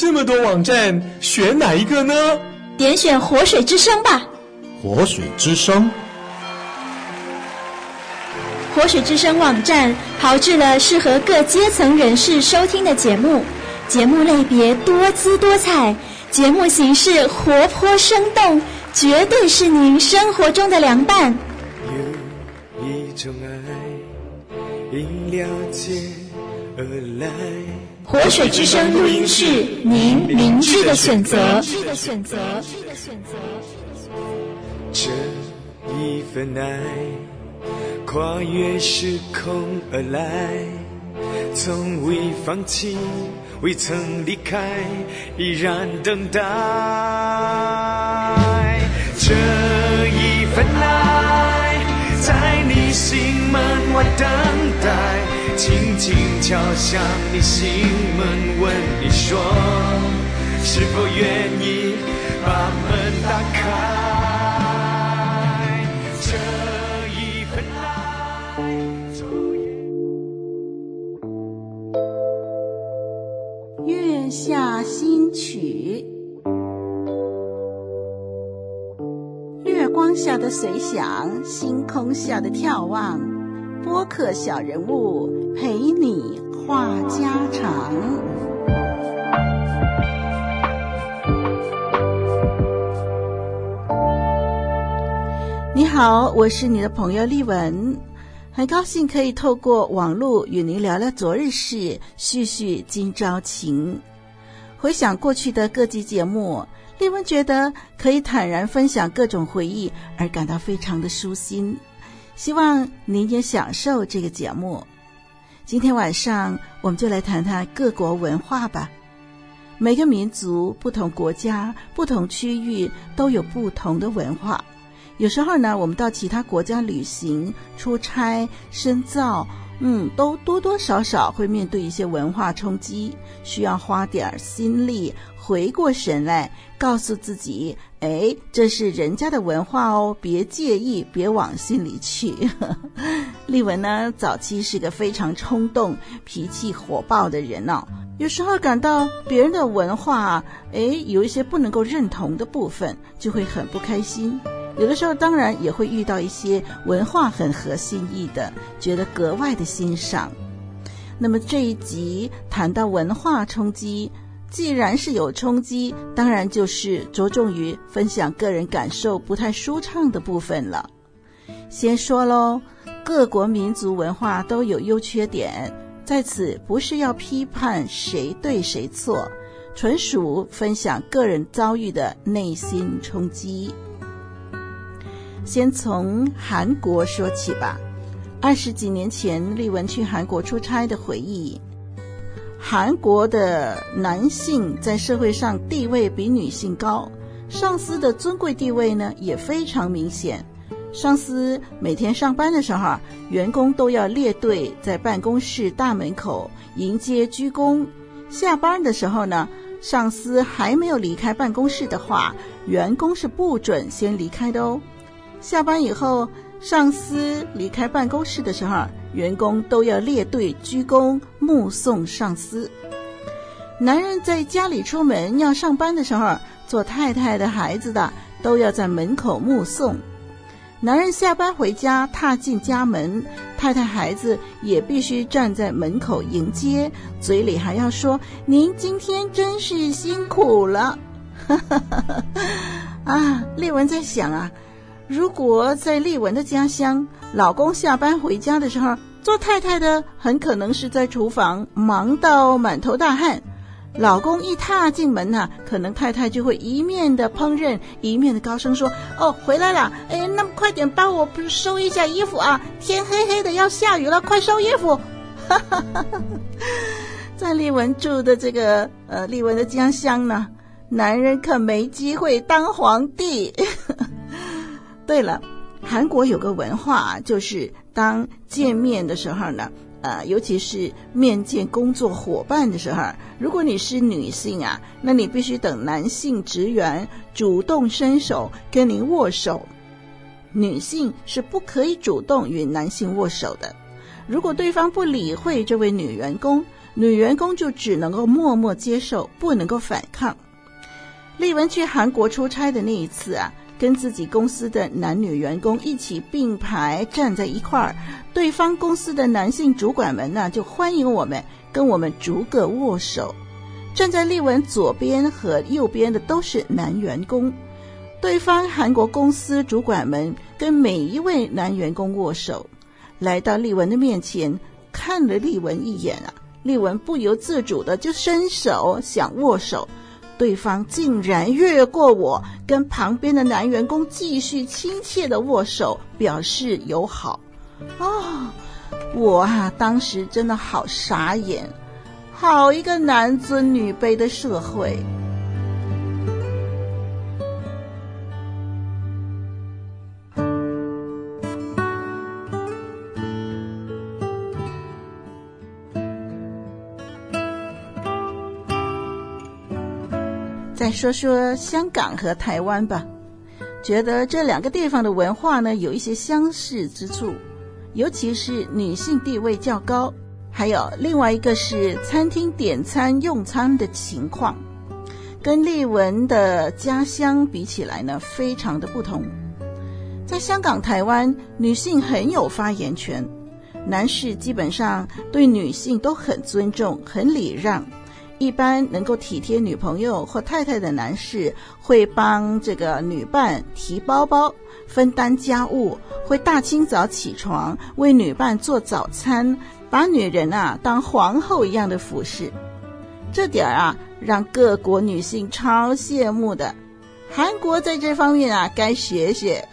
这么多网站，选哪一个呢？点选活水之声吧。活水之声。活水之声网站炮制了适合各阶层人士收听的节目，节目类别多姿多彩，节目形式活泼生动，绝对是您生活中的良伴。有一种爱，因了解而来。活水之声录音室，您明智的选择。这一份爱，跨越时空而来，从未放弃，未曾离开，依然等待。这一份爱，在你心门外等待。轻轻敲响你心门，问你说，是否愿意把门打开？这一份爱。月下新曲，月光下的随想，星空下的眺望，播客小人物。陪你话家常。你好，我是你的朋友丽文，很高兴可以透过网络与您聊聊昨日事，叙叙今朝情。回想过去的各集节目，丽文觉得可以坦然分享各种回忆，而感到非常的舒心。希望您也享受这个节目。今天晚上，我们就来谈谈各国文化吧。每个民族、不同国家、不同区域都有不同的文化。有时候呢，我们到其他国家旅行、出差、深造，嗯，都多多少少会面对一些文化冲击，需要花点心力回过神来，告诉自己：哎，这是人家的文化哦，别介意，别往心里去。丽文呢，早期是个非常冲动、脾气火爆的人哦，有时候感到别人的文化，哎，有一些不能够认同的部分，就会很不开心。有的时候，当然也会遇到一些文化很合心意的，觉得格外的欣赏。那么这一集谈到文化冲击，既然是有冲击，当然就是着重于分享个人感受不太舒畅的部分了。先说喽，各国民族文化都有优缺点，在此不是要批判谁对谁错，纯属分享个人遭遇的内心冲击。先从韩国说起吧。二十几年前，丽文去韩国出差的回忆。韩国的男性在社会上地位比女性高，上司的尊贵地位呢也非常明显。上司每天上班的时候，员工都要列队在办公室大门口迎接鞠躬。下班的时候呢，上司还没有离开办公室的话，员工是不准先离开的哦。下班以后，上司离开办公室的时候，员工都要列队鞠躬目送上司。男人在家里出门要上班的时候，做太太的孩子的都要在门口目送。男人下班回家踏进家门，太太孩子也必须站在门口迎接，嘴里还要说：“您今天真是辛苦了。”啊，丽文在想啊。如果在丽文的家乡，老公下班回家的时候，做太太的很可能是在厨房忙到满头大汗。老公一踏进门呐、可能太太就会一面的烹饪，一面的高声说：“哦，回来了！哎，那么快点帮我收一下衣服啊！天黑黑的要下雨了，快收衣服！” 哈哈哈哈，在丽文住的这个呃丽文的家乡呢，男人可没机会当皇帝。对了，韩国有个文化，就是当见面的时候呢，呃，尤其是面见工作伙伴的时候，如果你是女性啊，那你必须等男性职员主动伸手跟您握手，女性是不可以主动与男性握手的。如果对方不理会这位女员工，女员工就只能够默默接受，不能够反抗。丽文去韩国出差的那一次啊，跟自己公司的男女员工一起并排站在一块儿，对方公司的男性主管们呢就欢迎我们，跟我们逐个握手。站在丽文左边和右边的都是男员工，对方韩国公司主管们跟每一位男员工握手，来到丽文的面前，看了丽文一眼啊，丽文不由自主的就伸手想握手，对方竟然越过我，跟旁边的男员工继续亲切的握手，表示友好。哦，我啊，当时真的好傻眼。好一个男尊女卑的社会！说说香港和台湾吧，觉得这两个地方的文化呢，有一些相似之处，尤其是女性地位较高。还有另外一个是餐厅点餐用餐的情况，跟丽文的家乡比起来呢，非常的不同。在香港、台湾，女性很有发言权，男士基本上对女性都很尊重、很礼让。一般能够体贴女朋友或太太的男士，会帮这个女伴提包包、分担家务，会大清早起床为女伴做早餐。把女人啊当皇后一样的服侍，这点儿啊让各国女性超羡慕的。韩国在这方面啊该学学。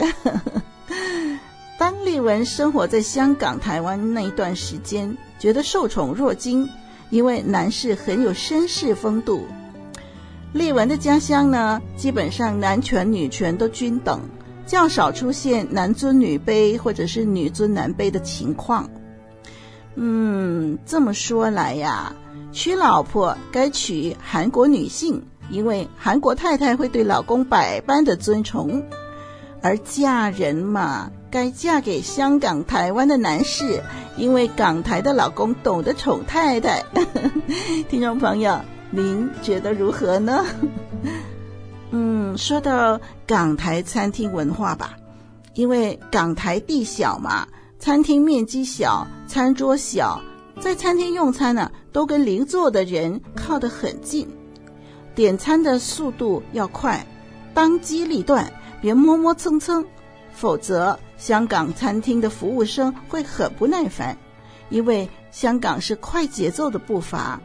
当丽文生活在香港、台湾那一段时间，觉得受宠若惊，因为男士很有绅士风度。丽文的家乡呢，基本上男权女权都均等，较少出现男尊女卑或者是女尊男卑的情况。嗯，这么说来呀，娶老婆该娶韩国女性，因为韩国太太会对老公百般的尊崇；而嫁人嘛，该嫁给香港、台湾的男士，因为港台的老公懂得宠太太。听众朋友，您觉得如何呢？嗯，说到港台餐厅文化吧，因为港台地小嘛。餐厅面积小，餐桌小，在餐厅用餐呢，都跟邻座的人靠得很近，点餐的速度要快，当机立断，别磨磨蹭蹭，否则香港餐厅的服务生会很不耐烦，因为香港是快节奏的步伐。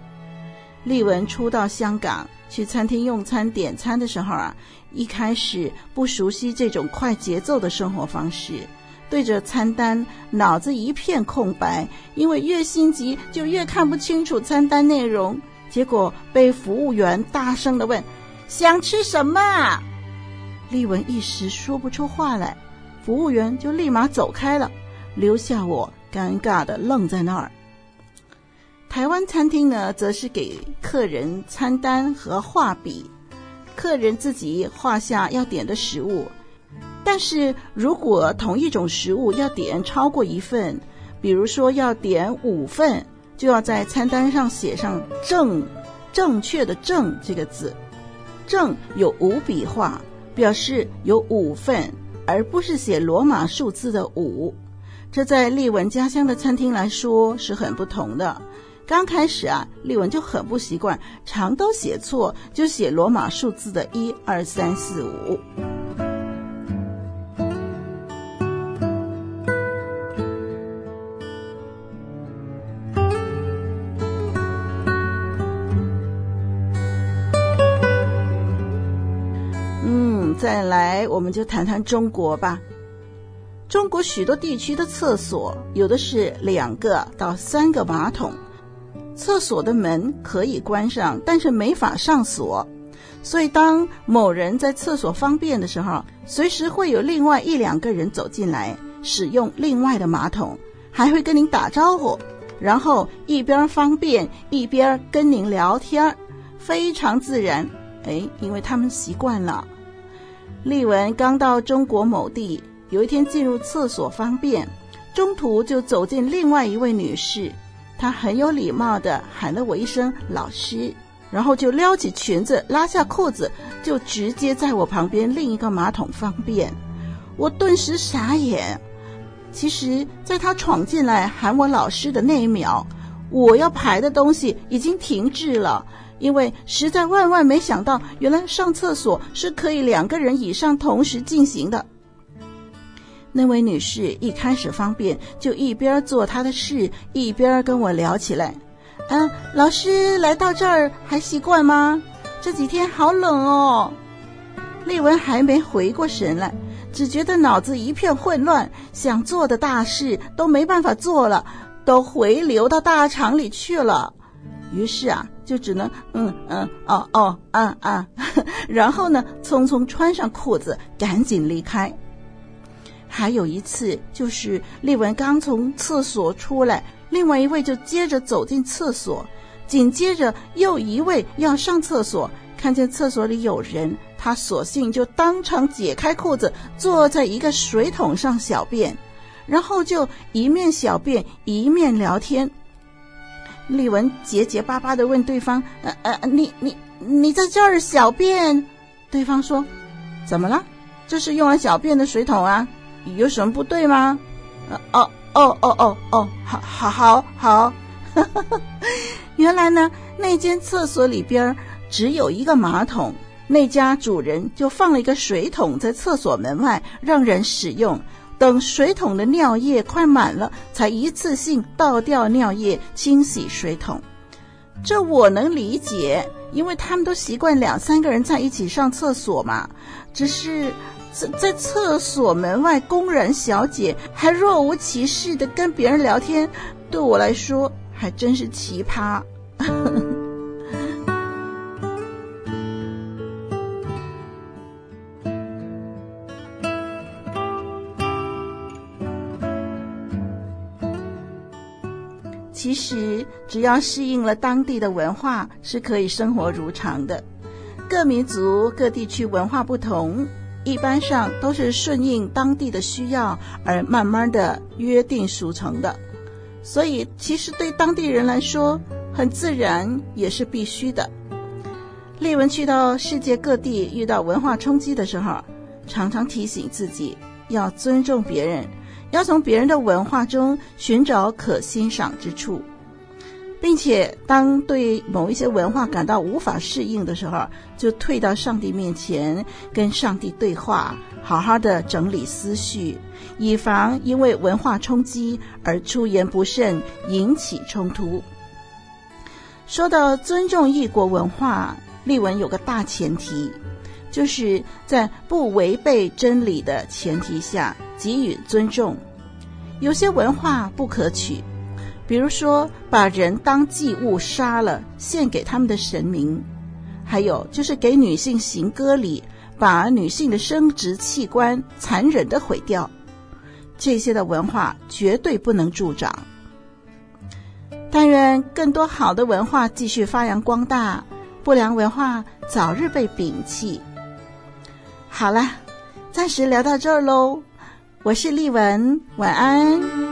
丽文初到香港去餐厅用餐点餐的时候啊，一开始不熟悉这种快节奏的生活方式。对着餐单，脑子一片空白，因为越心急就越看不清楚餐单内容，结果被服务员大声地问：“想吃什么？”丽文一时说不出话来，服务员就立马走开了，留下我尴尬的愣在那儿。台湾餐厅呢，则是给客人餐单和画笔，客人自己画下要点的食物。但是如果同一种食物要点超过一份，比如说要点五份，就要在餐单上写上“正”，正确的“正”这个字，“正”有五笔画，表示有五份，而不是写罗马数字的五。这在丽文家乡的餐厅来说是很不同的。刚开始啊，丽文就很不习惯，常都写错，就写罗马数字的一二三四五。再来，我们就谈谈中国吧。中国许多地区的厕所有的是两个到三个马桶，厕所的门可以关上，但是没法上锁。所以，当某人在厕所方便的时候，随时会有另外一两个人走进来，使用另外的马桶，还会跟您打招呼，然后一边方便一边跟您聊天，非常自然。哎，因为他们习惯了。丽文刚到中国某地，有一天进入厕所方便，中途就走进另外一位女士，她很有礼貌地喊了我一声“老师”，然后就撩起裙子，拉下裤子，就直接在我旁边另一个马桶方便。我顿时傻眼。其实，在她闯进来喊我老师的那一秒，我要排的东西已经停滞了，因为实在万万没想到，原来上厕所是可以两个人以上同时进行的。那位女士一开始方便，就一边做她的事，一边跟我聊起来。嗯，老师来到这儿还习惯吗？这几天好冷哦。丽文还没回过神来，只觉得脑子一片混乱，想做的大事都没办法做了，都回流到大肠里去了。于是啊，就只能嗯嗯哦哦啊啊，然后呢，匆匆穿上裤子，赶紧离开。还有一次，就是丽文刚从厕所出来，另外一位就接着走进厕所，紧接着又一位要上厕所，看见厕所里有人，他索性就当场解开裤子，坐在一个水桶上小便，然后就一面小便一面聊天。丽文结结巴巴地问对方：“呃呃，你你你在这儿小便？”对方说：“怎么了？这是用来小便的水桶啊。”有什么不对吗？哦哦哦哦哦，好，好，好，好。原来呢，那间厕所里边只有一个马桶，那家主人就放了一个水桶在厕所门外让人使用。等水桶的尿液快满了，才一次性倒掉尿液，清洗水桶。这我能理解，因为他们都习惯两三个人在一起上厕所嘛。只是。在在厕所门外，工人小姐还若无其事的跟别人聊天，对我来说还真是奇葩。其实，只要适应了当地的文化，是可以生活如常的。各民族、各地区文化不同。一般上都是顺应当地的需要而慢慢的约定俗成的，所以其实对当地人来说很自然，也是必须的。丽文去到世界各地遇到文化冲击的时候，常常提醒自己要尊重别人，要从别人的文化中寻找可欣赏之处。并且，当对某一些文化感到无法适应的时候，就退到上帝面前，跟上帝对话，好好的整理思绪，以防因为文化冲击而出言不慎，引起冲突。说到尊重异国文化，丽文有个大前提，就是在不违背真理的前提下给予尊重。有些文化不可取。比如说，把人当祭物杀了，献给他们的神明；还有就是给女性行割礼，把女性的生殖器官残忍的毁掉。这些的文化绝对不能助长。但愿更多好的文化继续发扬光大，不良文化早日被摒弃。好了，暂时聊到这儿喽。我是丽文，晚安。